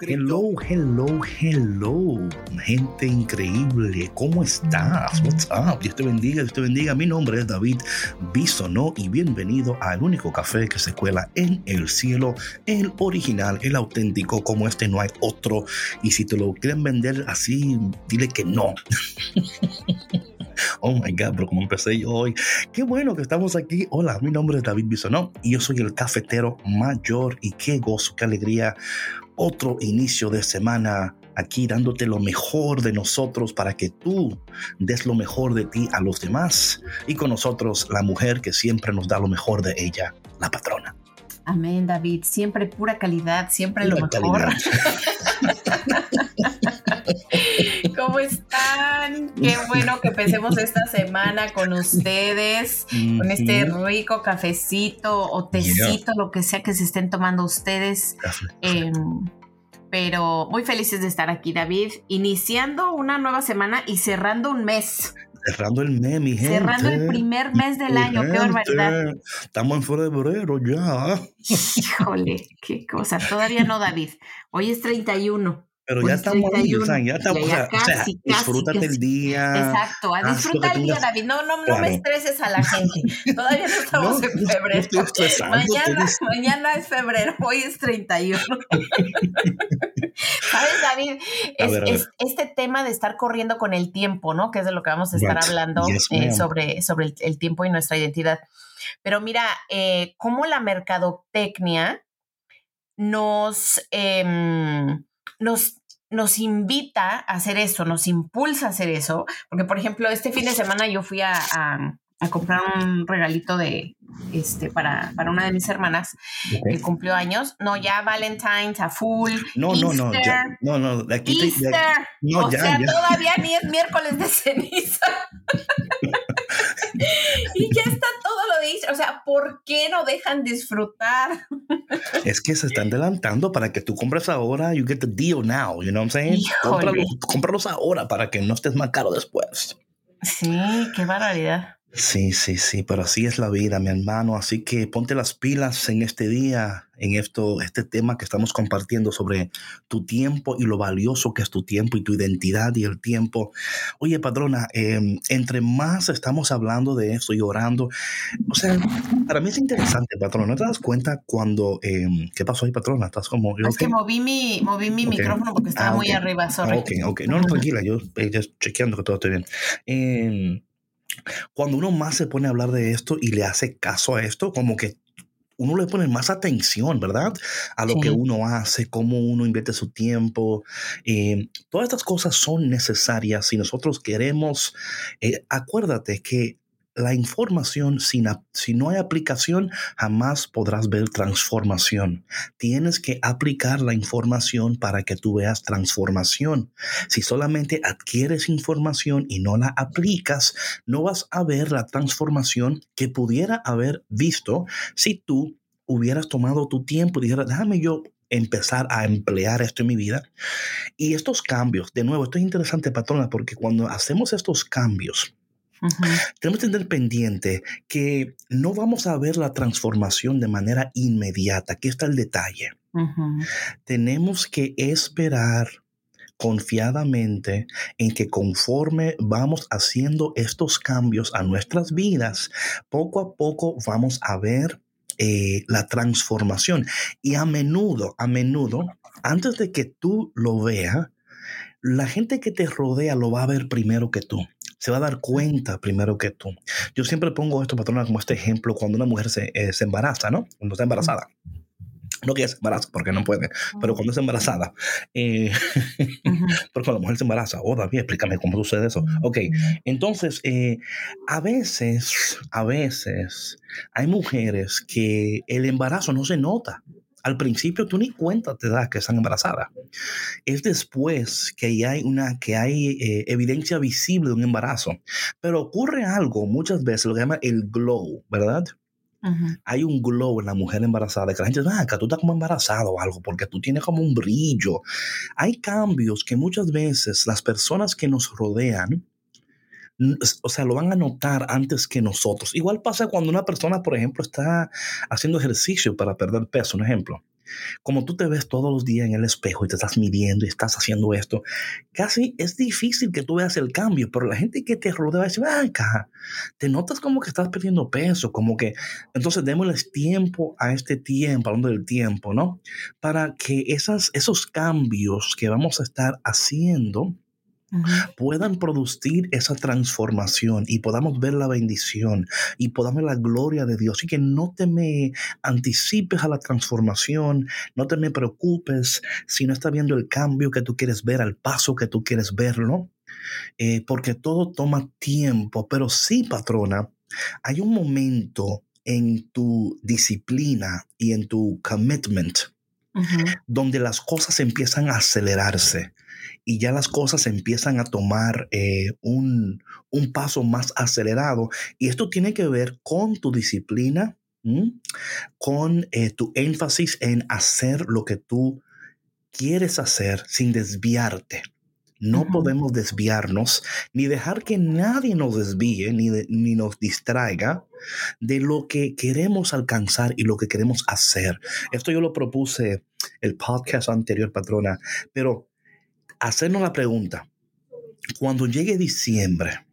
Hello, hello, hello. Gente increíble. ¿Cómo estás? What's up? Dios te bendiga, Dios te bendiga. Mi nombre es David Bisonó y bienvenido al único café que se cuela en el cielo. El original, el auténtico, como este no hay otro. Y si te lo quieren vender así, dile que no. Oh my God, pero como empecé yo hoy. Qué bueno que estamos aquí. Hola, mi nombre es David Bisonó y yo soy el cafetero mayor. Y qué gozo, qué alegría. Otro inicio de semana aquí dándote lo mejor de nosotros para que tú des lo mejor de ti a los demás. Y con nosotros la mujer que siempre nos da lo mejor de ella, la patrona. Amén, David. Siempre pura calidad, siempre lo mejor. ¿Cómo están? Qué bueno que empecemos esta semana con ustedes, con este rico cafecito o tecito, lo que sea que se estén tomando ustedes. Eh, pero muy felices de estar aquí, David, iniciando una nueva semana y cerrando un mes. Cerrando el mes, mi gente. Cerrando el primer mes del año, qué barbaridad. Estamos en febrero ya. Híjole, qué cosa. Todavía no, David. Hoy es 31. Pero ya estamos ahí, o sea, ya estamos, o sea, casi, disfrútate el día. Exacto, a disfrutar el día, David. No, no, no me estreses a la gente. Todavía no estamos en febrero. No mañana, mañana es febrero, hoy es 31. ¿Sabes, David? Es, ver, es, este tema de estar corriendo con el tiempo, ¿no? Que es de lo que vamos a estar right. hablando yes, eh, sobre, sobre el, el, tiempo y nuestra identidad. Pero mira, eh, cómo la mercadotecnia nos... Eh, nos, nos invita a hacer eso, nos impulsa a hacer eso, porque por ejemplo, este fin de semana yo fui a, a, a comprar un regalito de este para, para una de mis hermanas okay. que cumplió años. No, ya Valentine's a full. No, Easter, no, no, ya, no, no, de aquí Easter. No, o ya, sea, ya. todavía ni es miércoles de ceniza. y ya está todo lo de Easter. O sea, ¿por qué no dejan disfrutar? es que se están adelantando para que tú compres ahora. You get the deal now. You know what I'm saying? Cómpralos, cómpralos ahora para que no estés más caro después. Sí, qué barbaridad. Sí, sí, sí, pero así es la vida, mi hermano. Así que ponte las pilas en este día, en esto, este tema que estamos compartiendo sobre tu tiempo y lo valioso que es tu tiempo y tu identidad y el tiempo. Oye, padrona, eh, entre más estamos hablando de esto y orando, o sea, para mí es interesante, patrona. ¿No te das cuenta cuando, eh, qué pasó ahí, patrona? Estás como... Es okay? que moví mi, moví mi okay. micrófono porque estaba ah, okay. muy arriba, sorry. Ok, ok. No, no, tranquila, yo eh, chequeando que todo esté bien. Cuando uno más se pone a hablar de esto y le hace caso a esto, como que uno le pone más atención, ¿verdad? A lo sí. que uno hace, cómo uno invierte su tiempo. Eh, todas estas cosas son necesarias si nosotros queremos, eh, acuérdate que la información, si, no hay aplicación, jamás podrás ver transformación. Tienes que aplicar la información para que tú veas transformación. Si solamente adquieres información y no la aplicas, no vas a ver la transformación que pudiera haber visto si tú hubieras tomado tu tiempo y dijeras, déjame yo empezar a emplear esto en mi vida. Y estos cambios, de nuevo, esto es interesante, patrona, porque cuando hacemos estos cambios, Uh -huh. Tenemos que tener pendiente que no vamos a ver la transformación de manera inmediata. Aquí está el detalle. Uh -huh. Tenemos que esperar confiadamente en que conforme vamos haciendo estos cambios a nuestras vidas, poco a poco vamos a ver eh, la transformación. Y a menudo, a menudo, antes de que tú lo veas, la gente que te rodea lo va a ver primero que tú se va a dar cuenta primero que tú. Yo siempre pongo esto, patrona, como este ejemplo cuando una mujer se, eh, se embaraza, ¿no? Cuando está embarazada. no que embarazo, porque no puede, pero cuando es embarazada, eh, porque la mujer se embaraza, oh David, explícame cómo sucede eso. Ok, entonces, eh, a veces, a veces, hay mujeres que el embarazo no se nota. Al principio tú ni cuenta te das que están embarazadas. Es después que hay una que hay eh, evidencia visible de un embarazo. Pero ocurre algo muchas veces, lo que llama el glow, ¿verdad? Hay un glow en la mujer embarazada que la gente dice, ah, que tú estás como embarazado o algo, porque tú tienes como un brillo. Hay cambios que muchas veces las personas que nos rodean, o sea, lo van a notar antes que nosotros. Igual pasa cuando una persona, por ejemplo, está haciendo ejercicio para perder peso, un ejemplo. Como tú te ves todos los días en el espejo y te estás midiendo y estás haciendo esto, casi es difícil que tú veas el cambio, pero la gente que te rodea va a decir, acá, te notas como que estás perdiendo peso, como que, entonces démosles tiempo a este tiempo, hablando del tiempo, ¿no? Para que esas, esos cambios que vamos a estar haciendo, puedan producir esa transformación y podamos ver la bendición y podamos ver la gloria de Dios. Y que no te me anticipes a la transformación, no te me preocupes si no estás viendo el cambio que tú quieres ver, al paso que tú quieres verlo, eh, porque todo toma tiempo, pero sí, patrona, hay un momento en tu disciplina y en tu commitment donde las cosas empiezan a acelerarse y ya las cosas empiezan a tomar eh, un, paso más acelerado. Y esto tiene que ver con tu disciplina, con eh, tu énfasis en hacer lo que tú quieres hacer sin desviarte. No podemos desviarnos ni dejar que nadie nos desvíe ni, ni, nos distraiga de lo que queremos alcanzar y lo que queremos hacer. Esto yo lo propuse el podcast anterior, patrona, pero hacernos la pregunta, cuando llegue diciembre,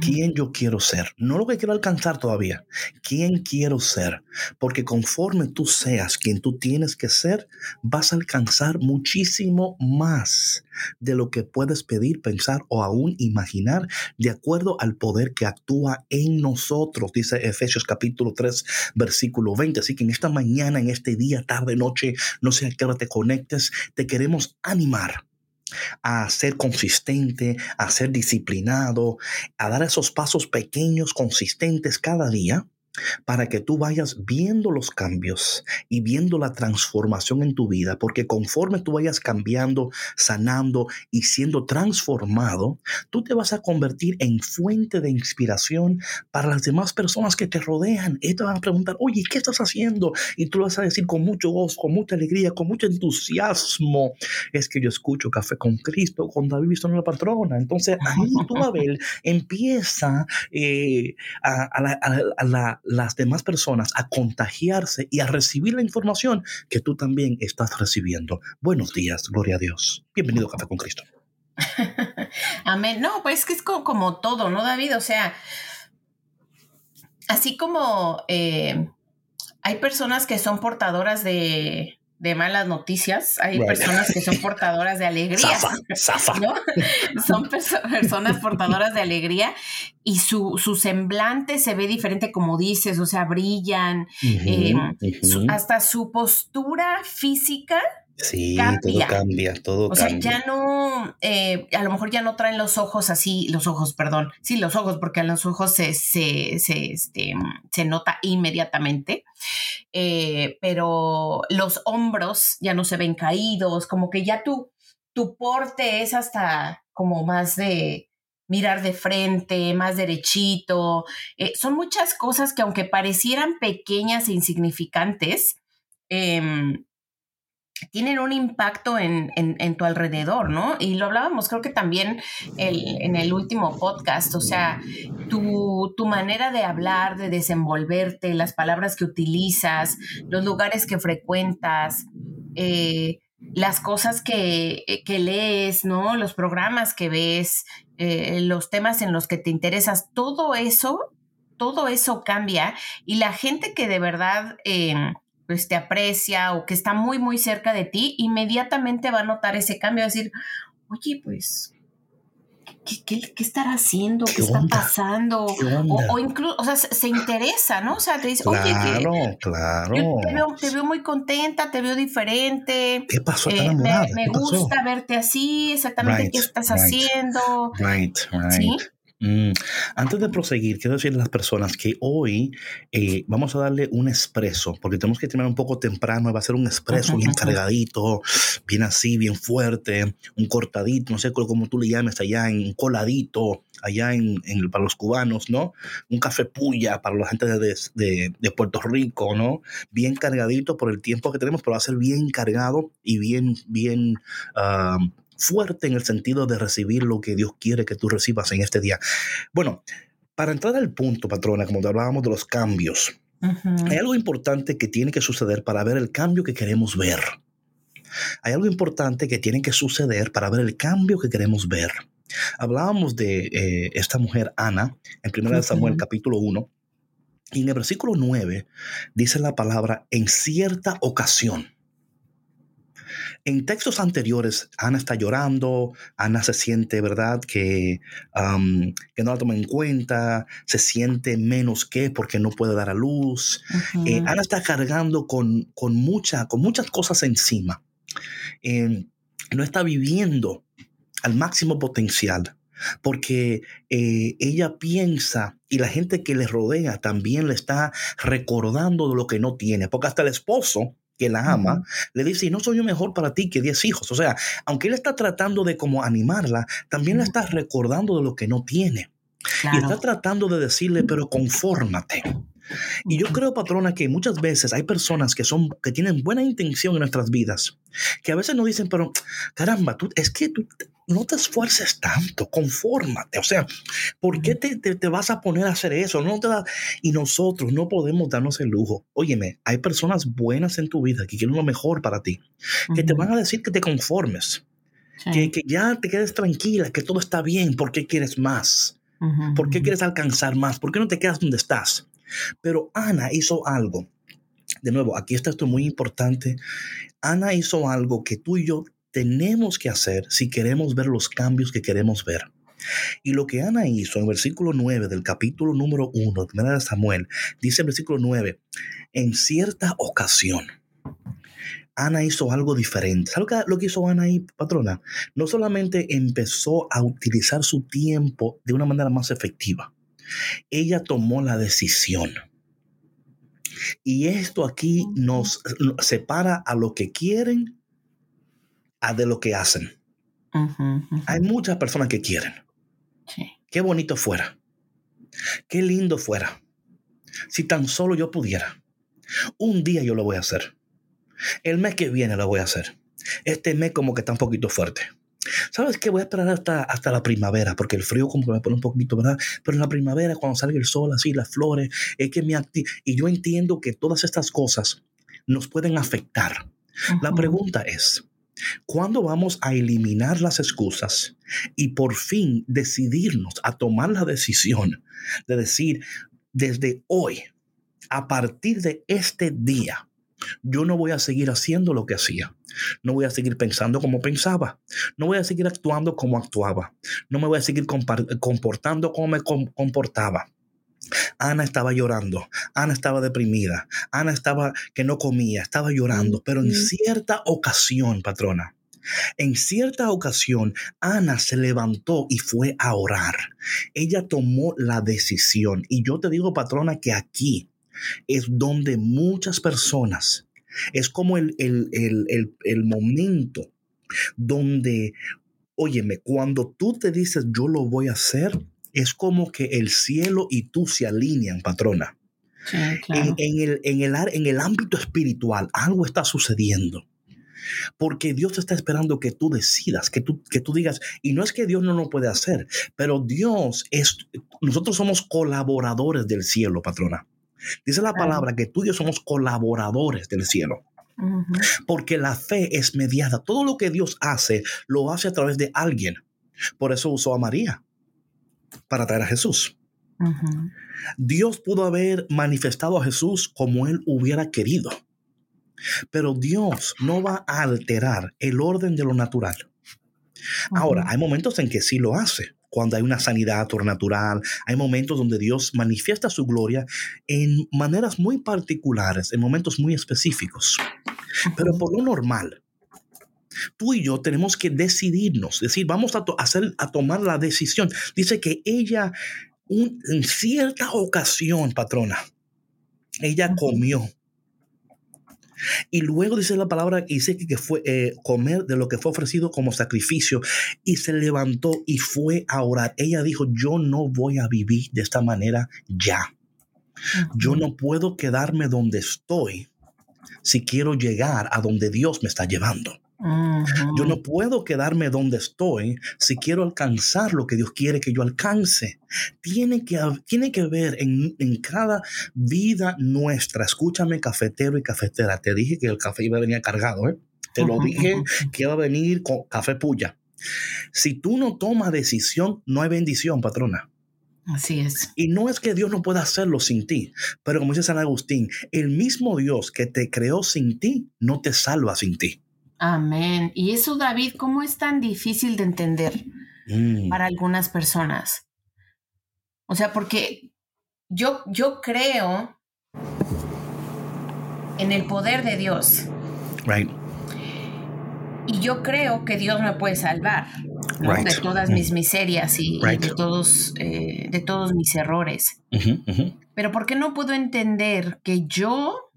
¿Quién yo quiero ser? No lo que quiero alcanzar todavía. ¿Quién quiero ser? Porque conforme tú seas quien tú tienes que ser, vas a alcanzar muchísimo más de lo que puedes pedir, pensar o aún imaginar de acuerdo al poder que actúa en nosotros, dice Efesios capítulo 3, versículo 20. Así que en esta mañana, en este día, tarde, noche, no sé a qué hora te conectes, te queremos animar a ser consistente, a ser disciplinado, a dar esos pasos pequeños, consistentes cada día para que tú vayas viendo los cambios y viendo la transformación en tu vida, porque conforme tú vayas cambiando, sanando y siendo transformado, tú te vas a convertir en fuente de inspiración para las demás personas que te rodean. Y te van a preguntar, oye, ¿qué estás haciendo? Y tú vas a decir con mucho gozo, con mucha alegría, con mucho entusiasmo, es que yo escucho Café con Cristo, con David en la patrona. Entonces ahí tú, Abel, empieza eh, a la las demás personas a contagiarse y a recibir la información que tú también estás recibiendo. Buenos días, gloria a Dios. Bienvenido a Café con Cristo. Amén. No, pues que es como, todo, ¿no, David? O sea, así como eh, hay personas que son portadoras de, de malas noticias, hay personas que son portadoras de alegría. Son personas portadoras de alegría y su, semblante se ve diferente, como dices, o sea, brillan, em, hasta su postura física Sí, todo cambia, todo o sea, ya no, eh, a lo mejor ya no traen los ojos así, los ojos, perdón, sí, los ojos, porque a los ojos se, se, se, este, se nota inmediatamente, eh, pero los hombros ya no se ven caídos, como que ya tu, tu porte es hasta como más de mirar de frente, más derechito, eh, son muchas cosas que aunque parecieran pequeñas e insignificantes, eh, tienen un impacto en, tu alrededor, ¿no? Y lo hablábamos, creo que también en el último podcast, o sea, tu, manera de hablar, de desenvolverte, las palabras que utilizas, los lugares que frecuentas, eh, las cosas que, lees, ¿no? Los programas que ves, eh, los temas en los que te interesas, todo eso, todo eso cambia y la gente que de verdad... Em, pues te aprecia o que está muy, muy cerca de ti, inmediatamente va a notar ese cambio, a decir, oye, pues, ¿qué, qué, estará haciendo? ¿Qué, está pasando? O, incluso, o sea, se, interesa, ¿no? O sea, te dice, oye, que, claro. te, veo, muy contenta, te veo diferente. ¿Qué pasó? Eh, me, gusta verte así, exactamente qué estás haciendo. Right, right. Mm, antes de proseguir, quiero decirle a las personas que hoy eh, vamos a darle un expreso, porque tenemos que terminar un poco temprano, va a ser un expreso bien cargadito, bien así, bien fuerte, un cortadito, no sé cómo tú le llames allá, en coladito, allá en, para los cubanos, ¿no? Un café puya para la gente de, de, Puerto Rico, ¿no? Bien cargadito por el tiempo que tenemos, pero va a ser bien cargado y bien, bien... Ah, fuerte en el sentido de recibir lo que Dios quiere que tú recibas en este día. Bueno, para entrar al punto, patrona, como te hablábamos de los cambios, hay algo importante que tiene que suceder para ver el cambio que queremos ver. Hay algo importante que tiene que suceder para ver el cambio que queremos ver. Hablábamos de eh, esta mujer, Ana, en 1 Samuel capítulo 1, y en el versículo 9 dice la palabra en cierta ocasión. En textos anteriores, Ana está llorando, Ana se siente, ¿verdad?, que, que no la toma en cuenta, se siente menos que porque no puede dar a luz. Eh, Ana está cargando con, con, mucha, con muchas cosas encima. Em, no está viviendo al máximo potencial porque eh, ella piensa y la gente que le rodea también le está recordando de lo que no tiene, porque hasta el esposo que la ama, le dice, y no soy yo mejor para ti que diez hijos. O sea, aunque él está tratando de como animarla, también la está recordando de lo que no tiene. Y está tratando de decirle, pero confórmate. Y yo creo, patrona, que muchas veces hay personas que son, que tienen buena intención en nuestras vidas, que a veces nos dicen, pero caramba, tú, es que tú no te esfuerces tanto, confórmate. O sea, ¿por qué te, te, vas a poner a hacer eso? No te Y nosotros no podemos darnos el lujo. Óyeme, hay personas buenas en tu vida que quieren lo mejor para ti, que te van a decir que te conformes, que, que, ya te quedes tranquila, que todo está bien, ¿por qué quieres más? ¿Por qué quieres alcanzar más? ¿Por qué no te quedas donde estás? Pero Ana hizo algo. De nuevo, aquí está esto muy importante. Ana hizo algo que tú y yo tenemos que hacer si queremos ver los cambios que queremos ver. Y lo que Ana hizo en versículo 9 del capítulo número 1 de Samuel, dice el versículo 9, en cierta ocasión, Ana hizo algo diferente. ¿Sabes lo que hizo Ana ahí, patrona? No solamente empezó a utilizar su tiempo de una manera más efectiva, ella tomó la decisión. Y esto aquí nos separa a lo que quieren a de lo que hacen. Hay muchas personas que quieren. Qué bonito fuera. Qué lindo fuera. Si tan solo yo pudiera. Un día yo lo voy a hacer. El mes que viene lo voy a hacer. Este mes como que está un poquito fuerte. ¿Sabes qué? Voy a esperar hasta, hasta la primavera, porque el frío como que me pone un poquito, ¿verdad? Pero en la primavera, cuando salga el sol, así, las flores, es que me Y yo entiendo que todas estas cosas nos pueden afectar. La pregunta es, ¿cuándo vamos a eliminar las excusas y por fin decidirnos a tomar la decisión de decir, desde hoy, a partir de este día, yo no voy a seguir haciendo lo que hacía. No voy a seguir pensando como pensaba. No voy a seguir actuando como actuaba. No me voy a seguir comportando como me comportaba. Ana estaba llorando, Ana estaba deprimida, Ana estaba que no comía, estaba llorando, pero en cierta ocasión, patrona, en cierta ocasión, Ana se levantó y fue a orar. Ella tomó la decisión. Y yo te digo, patrona, que aquí es donde muchas personas, es como el, el, momento donde, óyeme, cuando tú te dices yo lo voy a hacer, es como que el cielo y tú se alinean, patrona. en, el, en, el, en el ámbito espiritual, algo está sucediendo. Porque Dios está esperando que tú decidas, que tú, que tú digas, y no es que Dios no lo puede hacer, pero Dios es, nosotros somos colaboradores del cielo, patrona. Dice la palabra que tú y yo somos colaboradores del cielo. Porque la fe es mediada. Todo lo que Dios hace, lo hace a través de alguien. Por eso usó a María para traer a Jesús. Dios pudo haber manifestado a Jesús como él hubiera querido. Pero Dios no va a alterar el orden de lo natural. Ahora, hay momentos en que sí lo hace cuando hay una sanidad sobrenatural. Hay momentos donde Dios manifiesta su gloria en maneras muy particulares, en momentos muy específicos. Pero por lo normal, tú y yo tenemos que decidirnos, decir, vamos a, hacer, a tomar la decisión. Dice que ella, en cierta ocasión, patrona, ella comió. Y luego dice la palabra, dice que, fue eh, comer de lo que fue ofrecido como sacrificio y se levantó y fue a orar. Ella dijo, yo no voy a vivir de esta manera ya. Yo no puedo quedarme donde estoy si quiero llegar a donde Dios me está llevando. Yo no puedo quedarme donde estoy si quiero alcanzar lo que Dios quiere que yo alcance. Tiene que, tiene que ver en, en, cada vida nuestra. Escúchame, cafetero y cafetera. Te dije que el café iba a venir cargado, ¿eh? Te lo dije que iba a venir con café puya. Si tú no tomas decisión, no hay bendición, patrona. Así es. Y no es que Dios no pueda hacerlo sin ti, pero como dice San Agustín, el mismo Dios que te creó sin ti, no te salva sin ti. Amén. Y eso, David, ¿cómo es tan difícil de entender mm. para algunas personas? O sea, porque yo, yo creo en el poder de Dios. Right. Y yo creo que Dios me puede salvar de todas mis mm. miserias y, de, todos, eh, de todos mis errores. Pero ¿por qué no puedo entender que yo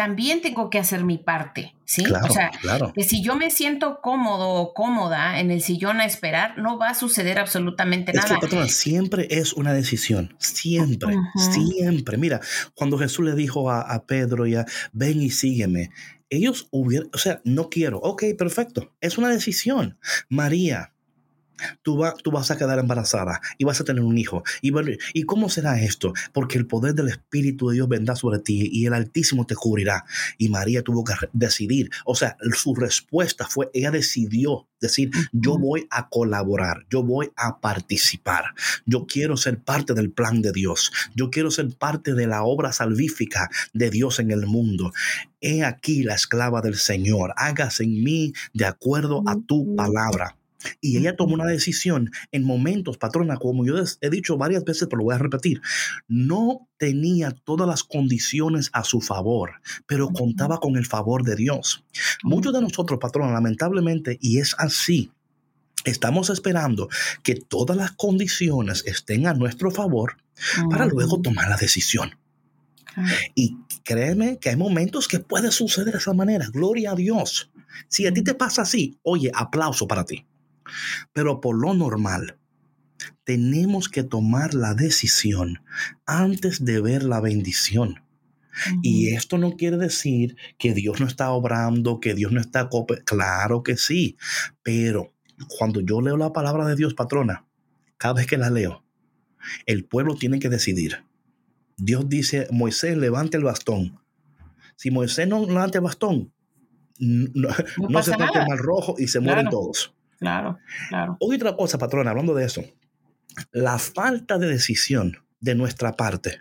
también tengo que hacer mi parte, ¿sí? o sea, que si yo me siento cómodo o cómoda en el sillón a esperar, no va a suceder absolutamente nada. siempre es una decisión, siempre, siempre. Mira, cuando Jesús le dijo a, a Pedro ya, ven y sígueme, ellos hubieran, o sea, no quiero, ok, perfecto, es una decisión. María, Tú, tú, vas a quedar embarazada y vas a tener un hijo. Y, ¿Y cómo será esto? Porque el poder del Espíritu de Dios vendrá sobre ti y el Altísimo te cubrirá. Y María tuvo que decidir. O sea, su respuesta fue, ella decidió decir, yo voy a colaborar, yo voy a participar, yo quiero ser parte del plan de Dios, yo quiero ser parte de la obra salvífica de Dios en el mundo. He aquí la esclava del Señor, hágase en mí de acuerdo a tu palabra. Y ella tomó una decisión en momentos, patrona, como yo he dicho varias veces, pero lo voy a repetir, no tenía todas las condiciones a su favor, pero contaba con el favor de Dios. Muchos de nosotros, patrona, lamentablemente, y es así, Estamos esperando que todas las condiciones estén a nuestro favor para luego tomar la decisión. Y créeme que hay momentos que puede suceder de esa manera. Gloria a Dios. Si a ti te pasa así, oye, aplauso para ti. Pero por lo normal, tenemos que tomar la decisión antes de ver la bendición. Y esto no quiere decir que Dios no está obrando, que Dios no está... Claro que sí, pero cuando yo leo la palabra de Dios, patrona, cada vez que la leo, el pueblo tiene que decidir. Dios dice, Moisés, levante el bastón. Si Moisés no levanta el bastón, no, se toca el rojo y se mueren todos. Claro, claro. Otra cosa, patrona, hablando de eso, la falta de decisión de nuestra parte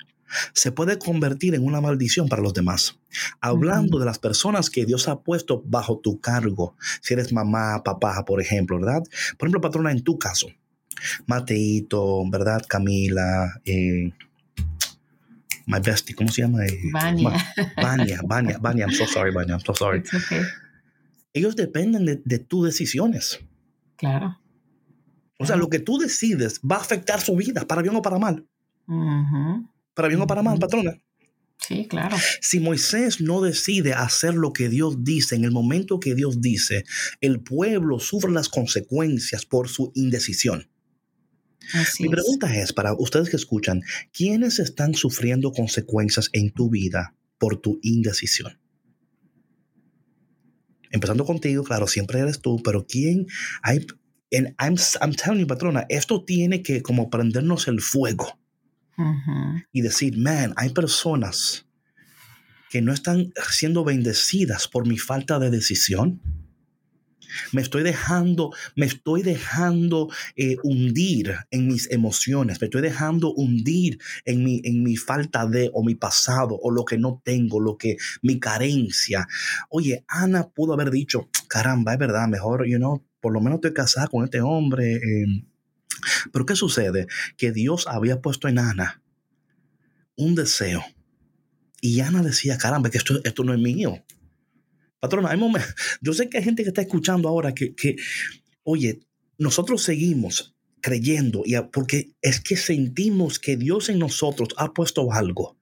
se puede convertir en una maldición para los demás. Hablando de las personas que Dios ha puesto bajo tu cargo, si eres mamá, papá, por ejemplo, ¿verdad? Por ejemplo, patrona, en tu caso, Mateito, ¿verdad? Camila, eh, my bestie, ¿cómo se llama? Eh, Vania. Vania, Vania, Vania, I'm so sorry, Vania, I'm so sorry. Ellos dependen de, de tus decisiones. Claro. O sea, lo que tú decides va a afectar su vida, para bien o para mal. Para bien o para mal, patrona. Sí, claro. Si Moisés no decide hacer lo que Dios dice en el momento que Dios dice, el pueblo sufre las consecuencias por su indecisión. Mi pregunta es para ustedes que escuchan, ¿quiénes están sufriendo consecuencias en tu vida por tu indecisión? Empezando contigo, claro, siempre eres tú, pero ¿quién hay? En, I'm, I'm telling you, patrona, esto tiene que como prendernos el fuego y decir, man, hay personas que no están siendo bendecidas por mi falta de decisión me estoy dejando, me estoy dejando eh, hundir en mis emociones, me estoy dejando hundir en mi, en mi falta de o mi pasado o lo que no tengo, lo que mi carencia. Oye, Ana pudo haber dicho, caramba, es verdad, mejor, you know, por lo menos estoy casada con este hombre. Eh, Pero ¿qué sucede? Que Dios había puesto en Ana un deseo. Y Ana decía, caramba, que esto, esto no es mío. Patrona, hay momentos, yo sé que hay gente que está escuchando ahora que, que oye, nosotros seguimos creyendo y porque es que sentimos que Dios en nosotros ha puesto algo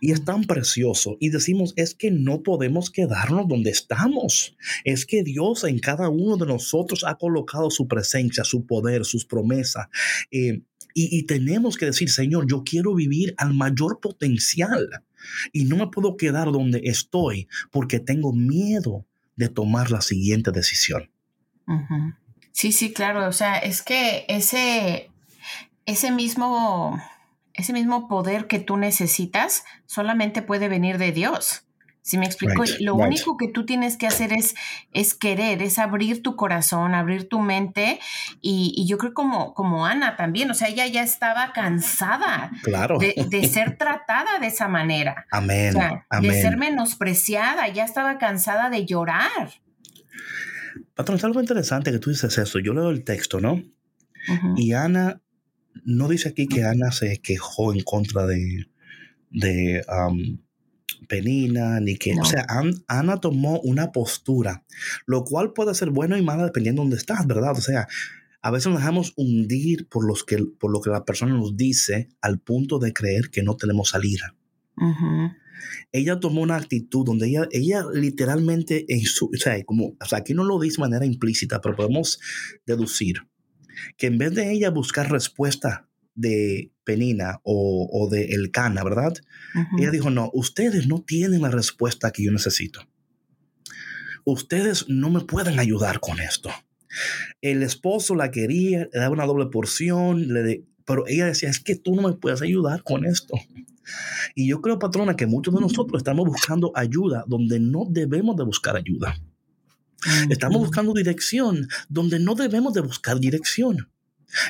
y es tan precioso y decimos es que no podemos quedarnos donde estamos. Es que Dios en cada uno de nosotros ha colocado su presencia su poder sus promesas eh, y, y tenemos que decir Señor yo quiero vivir al mayor potencial y no me puedo quedar donde estoy porque tengo miedo de tomar la siguiente decisión. Sí, sí, claro. O sea, es que ese, ese mismo, ese mismo poder que tú necesitas solamente puede venir de Dios. Si me explico, lo único que tú tienes que hacer es, es querer, es abrir tu corazón, abrir tu mente. Y, yo creo como, como Ana también, o sea, ella ya estaba cansada claro. de, ser tratada de esa manera. Amén, De ser menospreciada, ya estaba cansada de llorar. Patrón, es algo interesante que tú dices eso. Yo leo el texto, ¿no? Y Ana, no dice aquí que Ana se quejó en contra de, de Penina, ni que, o sea, Ana tomó una postura, lo cual puede ser bueno y malo dependiendo de dónde estás, ¿verdad? O sea, a veces nos dejamos hundir por, los que, por lo que la persona nos dice al punto de creer que no tenemos salida. Ella tomó una actitud donde ella, ella literalmente, en su, o sea, como, o sea, aquí no lo dice de manera implícita, pero podemos deducir que en vez de ella buscar respuesta de Penina o, o de Elcana, ¿verdad? Ella dijo, no, ustedes no tienen la respuesta que yo necesito. Ustedes no me pueden ayudar con esto. El esposo la quería, le daba una doble porción, le pero ella decía, es que tú no me puedes ayudar con esto. Y yo creo, patrona, que muchos de nosotros estamos buscando ayuda donde no debemos de buscar ayuda. Estamos buscando dirección donde no debemos de buscar dirección.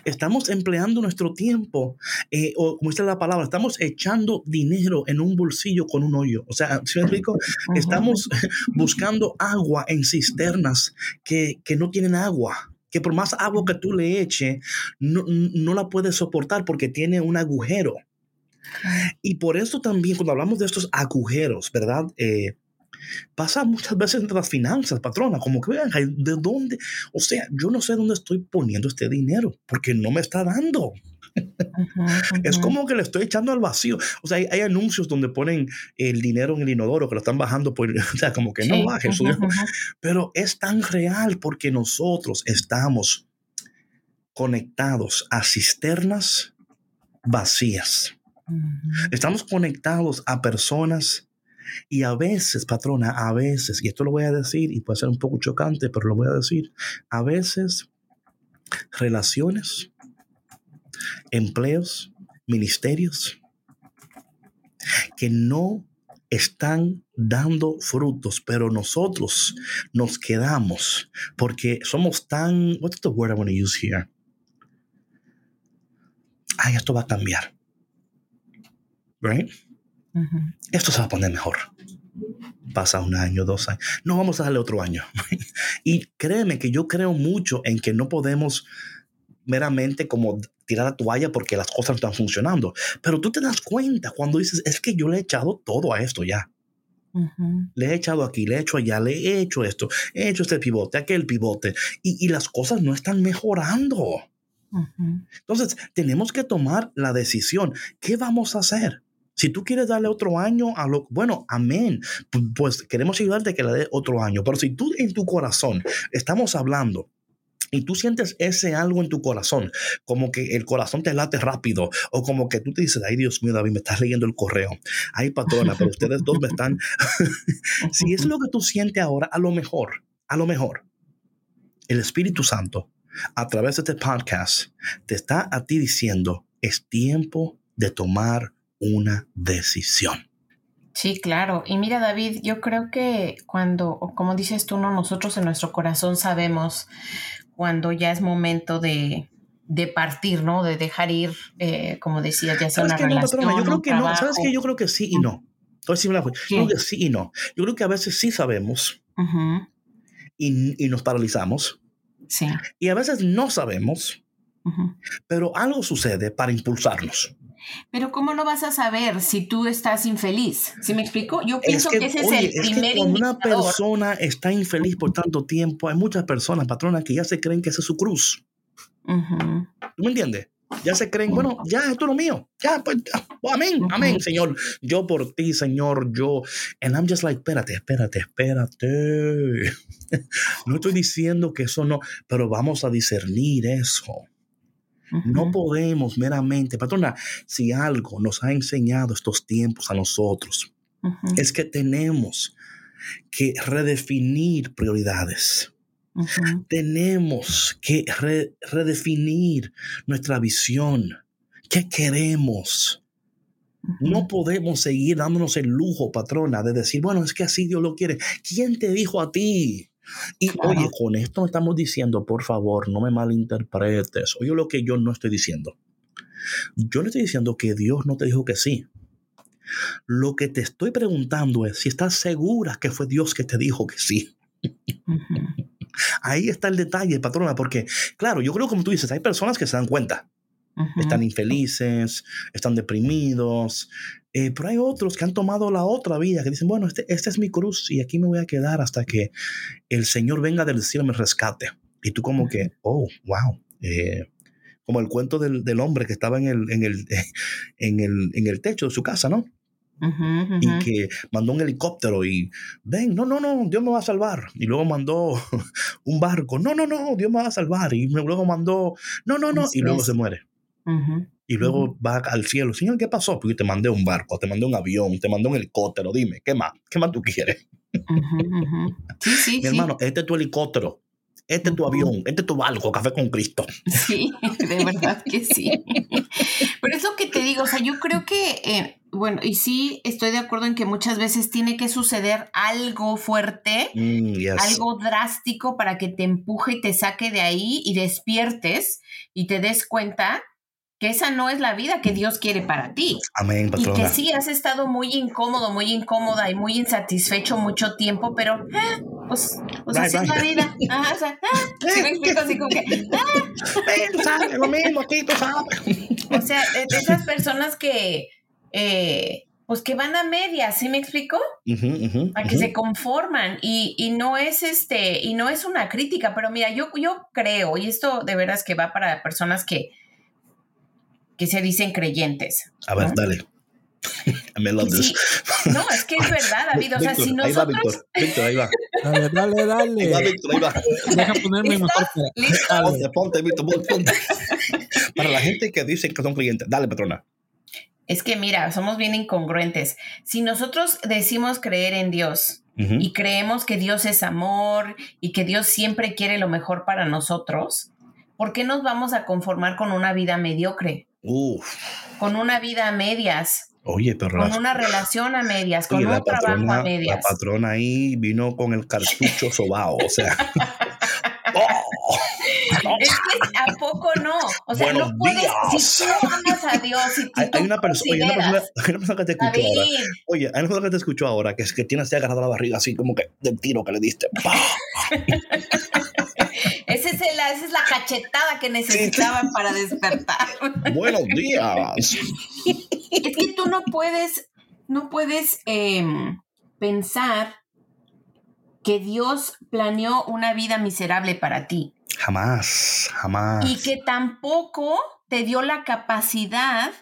Estamos empleando nuestro tiempo, eh, o como dice la palabra, estamos echando dinero en un bolsillo con un hoyo. O sea, si me explico? Estamos buscando agua en cisternas que, no tienen agua que por más agua que tú le eches, no, no, la puedes soportar porque tiene un agujero. Y por eso también cuando hablamos de estos agujeros, ¿verdad? Eh, Pasa muchas veces entre las finanzas, patrona, como que vean, ¿de dónde? O sea, yo no sé dónde estoy poniendo este dinero, porque no me está dando. Es como que le estoy echando al vacío. O sea, hay, anuncios donde ponen el dinero en el inodoro que lo están bajando, por, o sea, como que no baje. Pero es tan real porque nosotros estamos conectados a cisternas vacías. Estamos conectados a personas y a veces, patrona, a veces, y esto lo voy a decir y puede ser un poco chocante, pero lo voy a decir, a veces relaciones, empleos, ministerios que no están dando frutos, pero nosotros nos quedamos porque somos tan, what's the word I want to use here? Ay, esto va a cambiar. Right? Esto se va a poner mejor. Pasa un año, dos años. No vamos a darle otro año. y créeme que yo creo mucho en que no podemos meramente como tirar la toalla porque las cosas no están funcionando. Pero tú te das cuenta cuando dices, es que yo le he echado todo a esto ya. Le he echado aquí, le he hecho allá, le he hecho esto, he hecho este pivote, aquel pivote, y, las cosas no están mejorando. Entonces, tenemos que tomar la decisión. ¿Qué vamos a hacer? Si tú quieres darle otro año a lo, bueno, amén, pues queremos ayudarte que le dé otro año. Pero si tú en tu corazón estamos hablando y tú sientes ese algo en tu corazón, como que el corazón te late rápido, o como que tú te dices, ay Dios mío, David, me estás leyendo el correo. Ay, patrona, pero ustedes dos me están... si es lo que tú sientes ahora, a lo mejor, a lo mejor, el Espíritu Santo, a través de este podcast, te está a ti diciendo, es tiempo de tomar una decisión. Sí, claro. Y mira, David, yo creo que cuando, como dices tú, no, nosotros en nuestro corazón sabemos cuando ya es momento de, partir, ¿no? De dejar ir, eh, como decía, ya sea una relación, Yo creo que no, ¿sabes qué? Yo creo que sí y no. Entonces, yo creo que sí y no. Yo creo que a veces sí sabemos y, y, nos paralizamos. Sí. Y a veces no sabemos Pero algo sucede para impulsarnos. Pero ¿cómo lo vas a saber si tú estás infeliz? ¿Sí me explico? Yo pienso que, ese es el primer Cuando una persona está infeliz por tanto tiempo, hay muchas personas, patronas, que ya se creen que esa es su cruz. ¿Tú me entiendes? Ya se creen, bueno, ya esto es lo mío. Ya, pues, amén, amén, Señor. Yo por ti, Señor, yo. And I'm just like, espérate, espérate, espérate. no estoy diciendo que eso no, pero vamos a discernir eso. No podemos meramente, patrona, si algo nos ha enseñado estos tiempos a nosotros, es que tenemos que redefinir prioridades. Tenemos que redefinir nuestra visión. ¿Qué queremos? No podemos seguir dándonos el lujo, patrona, de decir, bueno, es que así Dios lo quiere. ¿Quién te dijo a ti? Y oye, con esto no estamos diciendo, por favor, no me malinterpretes. Oye, lo que yo no estoy diciendo. Yo no estoy diciendo que Dios no te dijo que sí. Lo que te estoy preguntando es si estás segura que fue Dios que te dijo que sí. Ahí está el detalle, patrona, porque, claro, yo creo como tú dices, hay personas que se dan cuenta. Están infelices, están deprimidos, eh, pero hay otros que han tomado la otra vida, que dicen, bueno, este, esta es mi cruz y aquí me voy a quedar hasta que el Señor venga del cielo y me rescate. Y tú como que, oh, wow. Eh, como el cuento del, del, hombre que estaba en el, en, el, en, el, en el techo de su casa, ¿no? Y que mandó un helicóptero y ven, no, no, no, Dios me va a salvar. Y luego mandó un barco, no, no, no, Dios me va a salvar. Y luego mandó, no, no, no, y luego se muere. Y luego va al cielo, Señor, ¿qué pasó? Porque te mandé un barco, te mandé un avión, te mandé un helicóptero, dime, ¿qué más? ¿Qué más tú quieres? Sí, sí, Mi hermano, este es tu helicóptero, este es tu avión, este es tu barco, café con Cristo. Sí, de verdad que sí. Pero eso que te digo, o sea, yo creo que, eh, bueno, y sí estoy de acuerdo en que muchas veces tiene que suceder algo fuerte, mm, algo drástico para que te empuje y te saque de ahí y despiertes y te des cuenta que esa no es la vida que Dios quiere para ti. Amén, patrona. Y que sí, has estado muy incómodo, muy incómoda y muy insatisfecho mucho tiempo, pero ah, pues, pues así es la vida. o sea, ah, me explico así como que... Ah. lo mismo tú sabes. O sea, esas personas que... Eh, pues que van a medias, ¿sí me explico? a que se conforman y, y, no es este, y no es una crítica, pero mira, yo, yo creo, y esto de veras que va para personas que, que se dicen creyentes. A ver, dale. Love this. No, es que es verdad, David. O sea, si nosotros. Ahí va, Víctor. Víctor, ahí va. Dale, dale, dale. Ahí va, Víctor, ahí va. Deja ponerme mejor. Ponte, ponte, Víctor, ponte. Para la gente que dice que son creyentes, dale, patrona. Es que mira, somos bien incongruentes. Si nosotros decimos creer en Dios y creemos que Dios es amor y que Dios siempre quiere lo mejor para nosotros, ¿por qué nos vamos a conformar con una vida mediocre? Con una vida a medias. Oye, pero con una relación a medias, con un trabajo a medias. La patrona ahí vino con el cartucho sobao, o sea. ¡Oh! Es que a poco no. O sea, no puedes. Si tú amas a Dios, si tú hay, una persona, hay, una persona, que te escuchó ahora. Oye, hay una persona que te escuchó ahora que es que tiene así agarrado la barriga, así como que del tiro que le diste. Esa es, esa es la cachetada que necesitaban para despertar. Buenos días. Es que tú no puedes, no puedes em, pensar que Dios planeó una vida miserable para ti. Jamás, jamás. Y que tampoco te dio la capacidad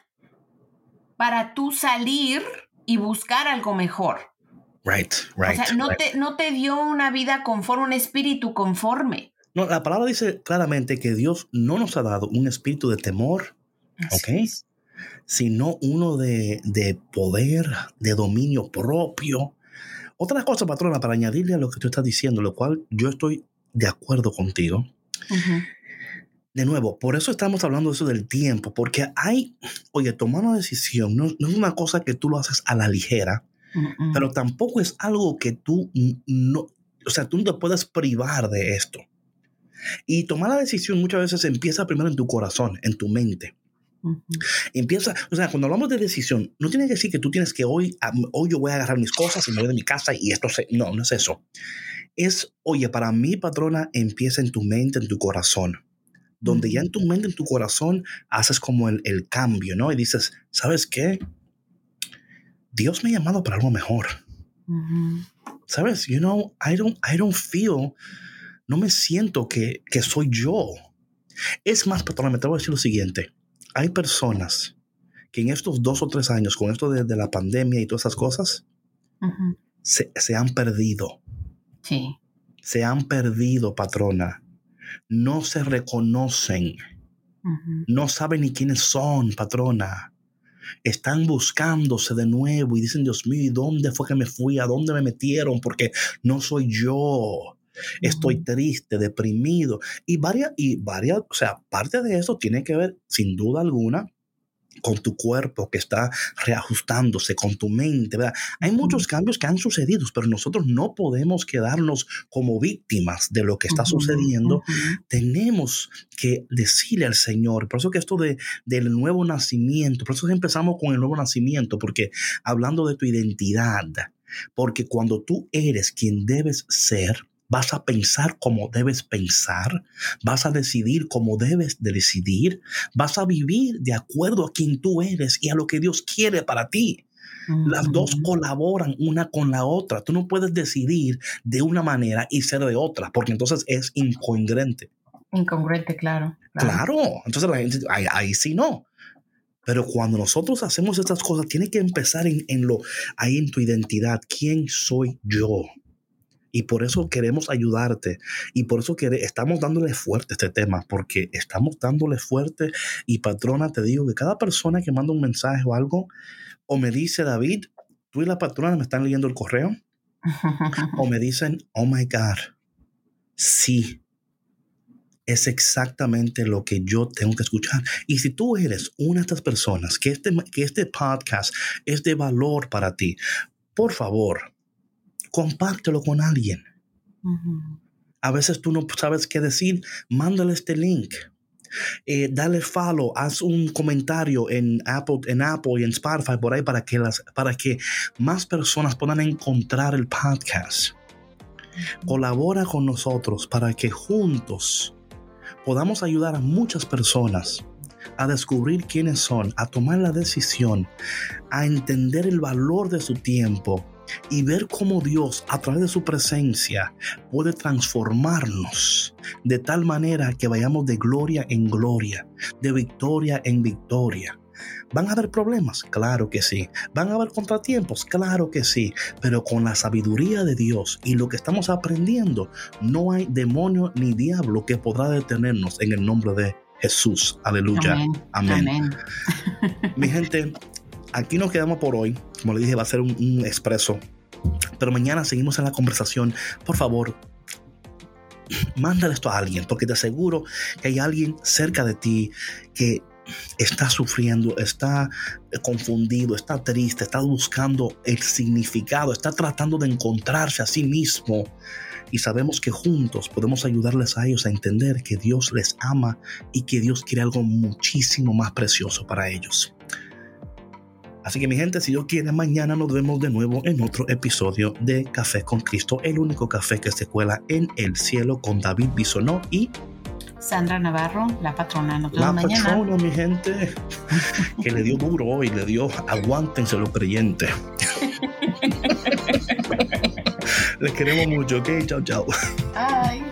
para tú salir y buscar algo mejor. Right, right. O sea, no, Te, no te dio una vida conforme, un espíritu conforme. No, la palabra dice claramente que Dios no nos ha dado un espíritu de temor, ¿ok? Sino uno de, de, poder, de dominio propio. Otra cosa, patrona, para añadirle a lo que tú estás diciendo, lo cual yo estoy de acuerdo contigo. De nuevo, por eso estamos hablando de eso del tiempo, porque hay, oye, tomar una decisión no, no es una cosa que tú lo haces a la ligera, pero tampoco es algo que tú no, o sea, tú no te puedes privar de esto. Y tomar la decisión muchas veces empieza primero en tu corazón, en tu mente. Empieza, o sea, cuando hablamos de decisión, no tiene que decir que tú tienes que hoy, hoy yo voy a agarrar mis cosas y me voy de mi casa y esto se, no, no es eso. Es, oye, para mí, patrona, empieza en tu mente, en tu corazón. donde ya en tu mente, en tu corazón, haces como el, el cambio, ¿no? Y dices, ¿sabes qué? Dios me ha llamado para algo mejor. ¿Sabes? You know, I don't, I don't feel, no me siento que, que soy yo. Es más, patrona, me tengo que decir lo siguiente. Hay personas que en estos dos o tres años, con esto de, la pandemia y todas esas cosas, se, se, han perdido. Sí. Se han perdido, patrona. No se reconocen. No saben ni quiénes son, patrona. Están buscándose de nuevo y dicen, Dios mío, ¿y dónde fue que me fui? ¿A dónde me metieron? Porque no soy yo. Estoy triste, deprimido. Y varias, y varias, o sea, parte de eso tiene que ver, sin duda alguna, con tu cuerpo que está reajustándose, con tu mente, ¿verdad? Hay muchos cambios que han sucedido, pero nosotros no podemos quedarnos como víctimas de lo que está sucediendo. Tenemos que decirle al Señor, por eso que esto de, del nuevo nacimiento, por eso empezamos con el nuevo nacimiento, porque hablando de tu identidad, porque cuando tú eres quien debes ser, vas a pensar como debes pensar, vas a decidir como debes de decidir, vas a vivir de acuerdo a quien tú eres y a lo que Dios quiere para ti. Las dos colaboran una con la otra. Tú no puedes decidir de una manera y ser de otra, porque entonces es incongruente. Incongruente, claro. Claro, entonces la gente, ahí, sí no. Pero cuando nosotros hacemos estas cosas, tiene que empezar en, en, lo, ahí en tu identidad. ¿Quién soy yo? Y por eso queremos ayudarte. Y por eso estamos dándole fuerte este tema, porque estamos dándole fuerte. Y patrona, te digo que cada persona que manda un mensaje o algo, o me dice, David, tú y la patrona me están leyendo el correo, o me dicen, oh my God, sí. Es exactamente lo que yo tengo que escuchar. Y si tú eres una de estas personas que este, que este podcast es de valor para ti, por favor, compártelo con alguien. A veces tú no sabes qué decir, mándale este link. Eh, dale follow, haz un comentario en Apple, en Apple y en Spotify por ahí para que, las, para que más personas puedan encontrar el podcast. Colabora con nosotros para que juntos podamos ayudar a muchas personas a descubrir quiénes son, a tomar la decisión, a entender el valor de su tiempo y ver cómo Dios a través de su presencia puede transformarnos de tal manera que vayamos de gloria en gloria, de victoria en victoria. ¿Van a haber problemas? Claro que sí. ¿Van a haber contratiempos? Claro que sí. Pero con la sabiduría de Dios y lo que estamos aprendiendo, no hay demonio ni diablo que podrá detenernos en el nombre de Jesús. Aleluya. Amén. Amén. Mi gente, aquí nos quedamos por hoy. Como le dije, va a ser un, expreso. Pero mañana seguimos en la conversación. Por favor, mándale esto a alguien, porque te aseguro que hay alguien cerca de ti que está sufriendo, está confundido, está triste, está buscando el significado, está tratando de encontrarse a sí mismo. Y sabemos que juntos podemos ayudarles a ellos a entender que Dios les ama y que Dios quiere algo muchísimo más precioso para ellos. Así que mi gente, si Dios quiere, mañana nos vemos de nuevo en otro episodio de Café con Cristo, el único café que se cuela en el cielo con David Bisonó y Sandra Navarro, la patrona. Nos la patrona, mi gente, que le dio duro hoy, le dio aguántense los creyentes. Les queremos mucho, ok, chao, chao. Bye.